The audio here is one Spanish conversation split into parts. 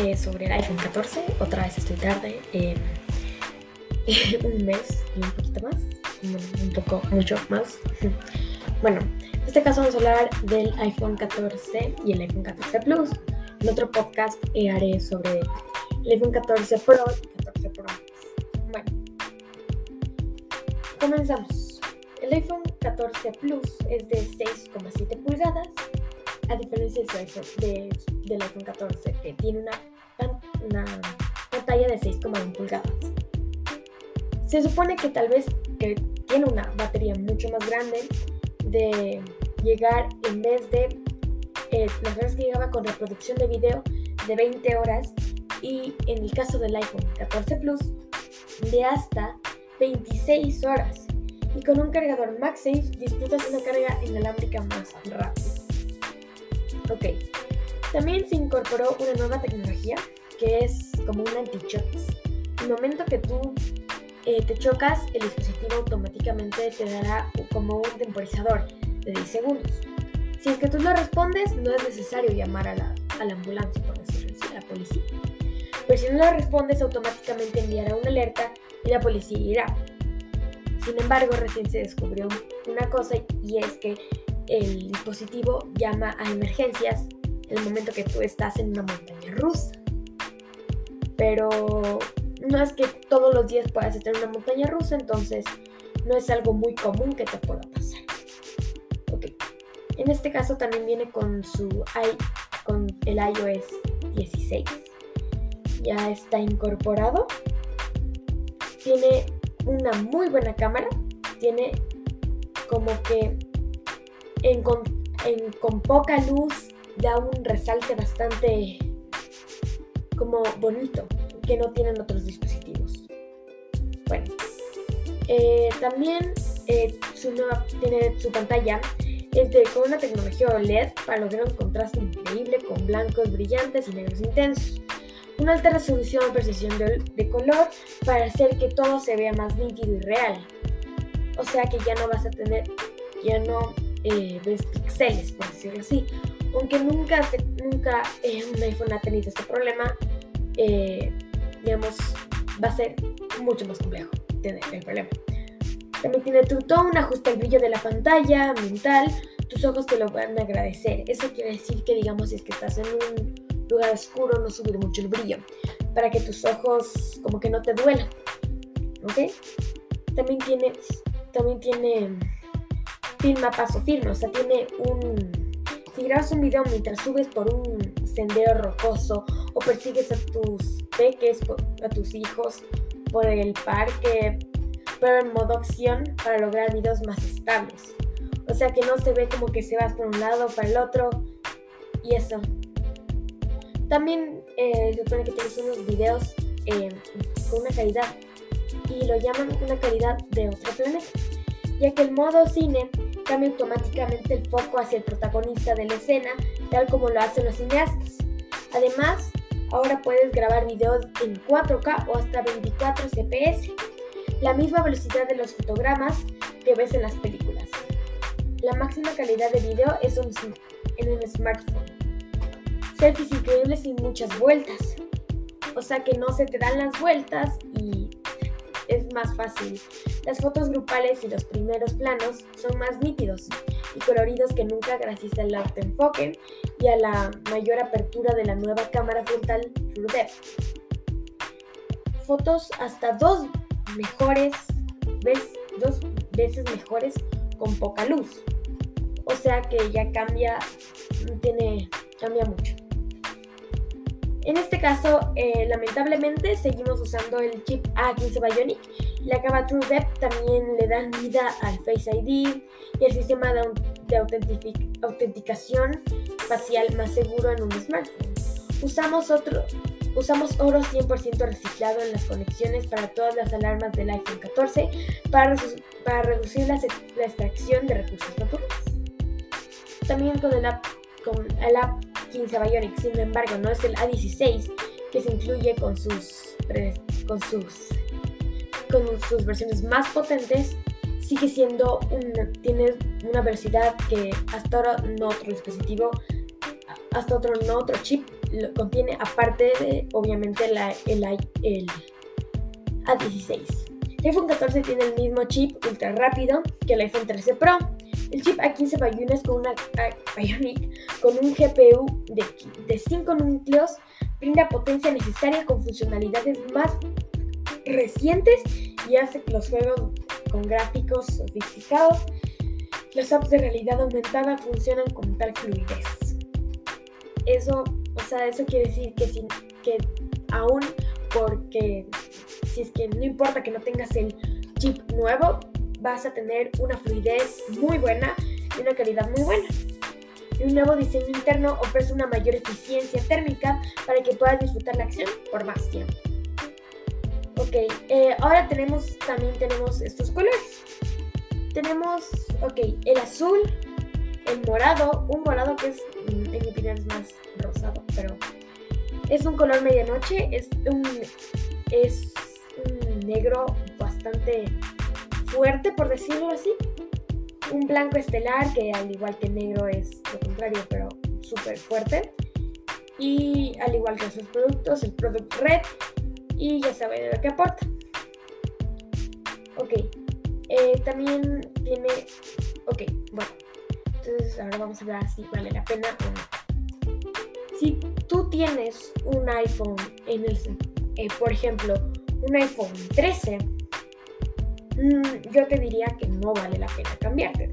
eh, sobre el iPhone 14. Otra vez estoy tarde. un mes y un poquito más. Un poco, mucho más. Bueno, en este caso vamos a hablar del iPhone 14 y el iPhone 14 Plus. En otro podcast eh, haré sobre el iPhone 14 Pro y 14 Pro. Bueno, comenzamos. El iPhone 14 Plus es de 6,7 pulgadas, a diferencia de, del iPhone 14 que tiene una, una pantalla de 6,1 pulgadas. Se supone que tal vez que tiene una batería mucho más grande de llegar en vez de eh, las horas que llegaba con reproducción de video de 20 horas y en el caso del iPhone 14 Plus de hasta 26 horas y con un cargador MagSafe disfrutas una carga inalámbrica más rápida. Ok, también se incorporó una nueva tecnología que es como un anti-choques. El momento que tú eh, te chocas, el dispositivo automáticamente te dará como un temporizador de 10 segundos. Si es que tú no respondes, no es necesario llamar a la, a la ambulancia, por decirlo así, a la policía. Pero si no lo respondes, automáticamente enviará una alerta y la policía irá. Sin embargo, recién se descubrió una cosa y es que el dispositivo llama a emergencias en el momento que tú estás en una montaña rusa. Pero no es que todos los días puedas estar en una montaña rusa, entonces no es algo muy común que te pueda pasar. En este caso también viene con su con el iOS 16. Ya está incorporado. Tiene una muy buena cámara. Tiene como que con poca luz da un resalte bastante como bonito que no tienen otros dispositivos. Bueno, eh, también eh, su tiene su pantalla es de, con una tecnología OLED para lograr un contraste increíble con blancos brillantes y negros intensos. Una alta resolución o precisión de, color para hacer que todo se vea más nítido y real. O sea que ya no vas a tener, ya no eh, ves píxeles, por decirlo así. Aunque nunca, nunca un iPhone ha tenido este problema, digamos, va a ser mucho más complejo tener el problema. También tiene tu tone, ajusta el brillo de la pantalla, mental, tus ojos te lo van a agradecer. Eso quiere decir que, digamos, si es que estás en un lugar oscuro, no subir mucho el brillo, para que tus ojos como que no te duelan. ¿Ok? También tiene, también tiene film a paso firme, o sea, tiene un... Si grabas un video mientras subes por un sendero rocoso o persigues a tus peques, a tus hijos por el parque, pero en modo opción para lograr videos más estables. O sea que no se ve como que se vas por un lado para el otro y eso. También eh, se supone que tienes unos videos eh, con una calidad y lo llaman una calidad de otro planeta, ya que el modo cine automáticamente el foco hacia el protagonista de la escena, tal como lo hacen los cineastas. Además, ahora puedes grabar videos en 4K o hasta 24 CPS, la misma velocidad de los fotogramas que ves en las películas. La máxima calidad de video es en un smartphone. Selfies increíbles y muchas vueltas. O sea que no se te dan las vueltas y es más fácil. Las fotos grupales y los primeros planos son más nítidos y coloridos que nunca gracias al autoenfoque y a la mayor apertura de la nueva cámara frontal TrueDepth. Fotos hasta dos mejores, dos veces mejores con poca luz. O sea que ya cambia, tiene, cambia mucho. En este caso, eh, lamentablemente, seguimos usando el chip A15 Bionic. La cámara TrueDepth también le da vida al Face ID y el sistema de, de autenticación facial más seguro en un smartphone. Usamos, otro, usamos oro 100% reciclado en las conexiones para todas las alarmas del iPhone 14 para, para reducir la, la, extracción de recursos naturales. También con el app, con el app 15 Bionic, sin embargo, no es el A16 que se incluye con sus, con sus, con sus versiones más potentes, sigue siendo un, tiene una velocidad que hasta ahora no otro dispositivo, hasta otro no otro chip contiene aparte de, obviamente, la, el, el A16. El iPhone 14 tiene el mismo chip ultra rápido que el iPhone 13 Pro. El chip A15 Bionic con, una, con un GPU de, de 5 núcleos brinda potencia necesaria con funcionalidades más recientes y hace que los juegos con gráficos sofisticados, las apps de realidad aumentada funcionan con tal fluidez. Eso, o sea, eso quiere decir que, que aún porque si es que no importa que no tengas el chip nuevo, vas a tener una fluidez muy buena y una calidad muy buena. un nuevo diseño interno ofrece una mayor eficiencia térmica para que puedas disfrutar la acción por más tiempo. Ok, eh, ahora tenemos, también tenemos estos colores. Tenemos, ok, el azul, el morado, un morado que es, mm, en mi opinión, es más rosado, pero es un color medianoche, es un, es un negro bastante fuerte, por decirlo así. Un blanco estelar, que al igual que negro es lo contrario, pero súper fuerte. Y al igual que esos productos, el Product Red, y ya saben lo que aporta. Ok, eh, también tiene, ok, bueno, entonces ahora vamos a ver si vale la pena o no. Si tú tienes un iPhone en el, eh, por ejemplo, un iPhone 13, mm, yo te diría que no vale la pena cambiarte,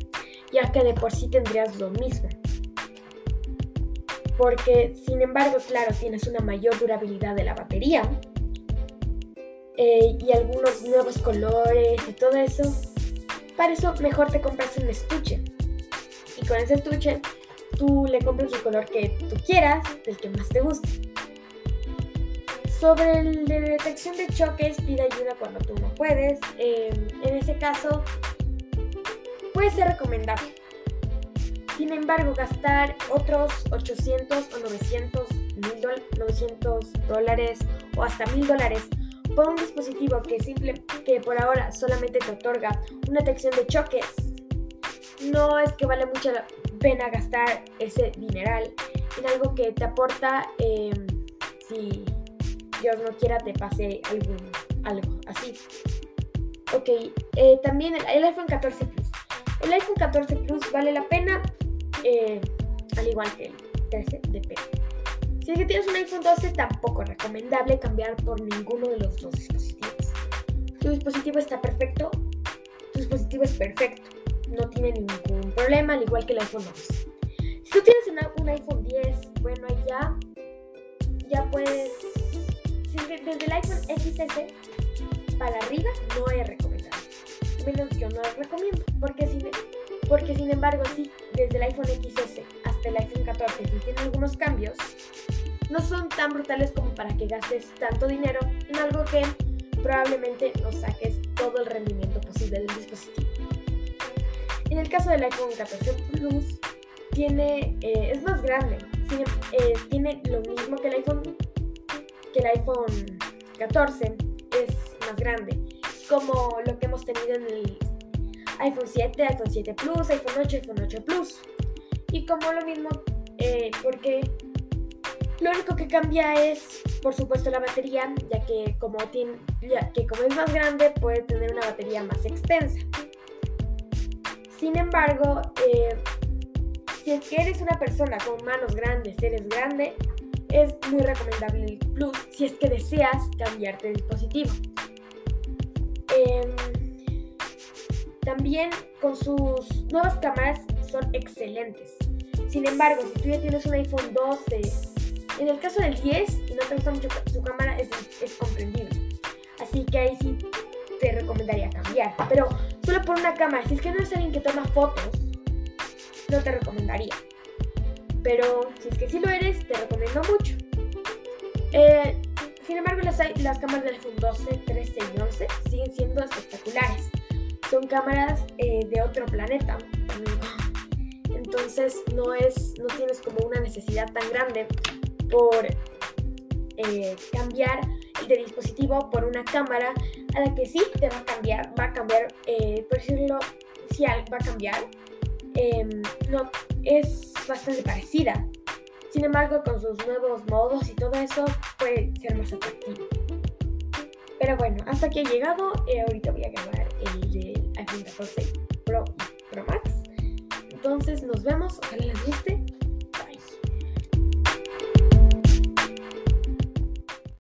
ya que de por sí tendrías lo mismo. Porque, sin embargo, claro, tienes una mayor durabilidad de la batería, eh, y algunos nuevos colores y todo eso. Para eso mejor te compras un estuche. Y con ese estuche tú le compras el color que tú quieras, el que más te guste. Sobre de detección de choques, pide ayuda cuando tú no puedes. Em, en ese caso, puede ser recomendable. Sin embargo, gastar otros 800 o 900, 900 dólares o hasta 1000 dólares por un dispositivo que, simple, que por ahora solamente te otorga una detección de choques, no es que vale mucho la pena gastar ese dineral en algo que te aporta em, si Dios no quiera te pase algún, algo así. Ok, eh, también el, iPhone 14 Plus. El iPhone 14 Plus vale la pena, eh, al igual que el 13, depende. Si es que tienes un iPhone 12, tampoco es recomendable cambiar por ninguno de los dos dispositivos. Tu dispositivo está perfecto, tu dispositivo es perfecto, no tiene ningún problema, al igual que el iPhone 11. Si tú tienes un iPhone 10, bueno, ahí ya, desde el iPhone XS para arriba no es recomendable. Menos yo no lo recomiendo, porque sin, porque sin embargo, sí, desde el iPhone XS hasta el iPhone 14, si tiene algunos cambios, no son tan brutales como para que gastes tanto dinero en algo que probablemente no saques todo el rendimiento posible del dispositivo. En el caso del iPhone 14 Plus, tiene, eh, es más grande, eh, tiene lo mismo que el iPhone que el iPhone 14, es más grande, como lo que hemos tenido en el iPhone 7, iPhone 7 Plus, iPhone 8, iPhone 8 Plus. Y como lo mismo, eh, porque lo único que cambia es, por supuesto, la batería, ya que como, tiene, ya que como es más grande puede tener una batería más extensa. Sin embargo, eh, si es que eres una persona con manos grandes, eres grande, es muy recomendable el Plus si es que deseas cambiarte de dispositivo. Em, también con sus nuevas cámaras son excelentes. Sin embargo, si tú ya tienes un iPhone 12 en el caso del 10 y no te gusta mucho su cámara, es, es comprendible. Así que ahí sí te recomendaría cambiar. Pero solo por una cámara, si es que no eres alguien que toma fotos, no te recomendaría. Pero si es que sí lo eres, te recomiendo mucho. Eh, sin embargo, las, las cámaras del iPhone 12, 13 y 11 siguen siendo espectaculares. Son cámaras eh, de otro planeta. Entonces no, es, no tienes como una necesidad tan grande por eh, cambiar el de dispositivo por una cámara a la que sí te va a cambiar, va a cambiar, por decirlo, si va a cambiar, em, no, es bastante parecida. Sin embargo, con sus nuevos modos y todo eso, puede ser más atractivo. Pero bueno, hasta aquí he llegado. y ahorita voy a grabar el de iPhone 14 Pro y Pro Max. Entonces nos vemos. Ojalá les guste.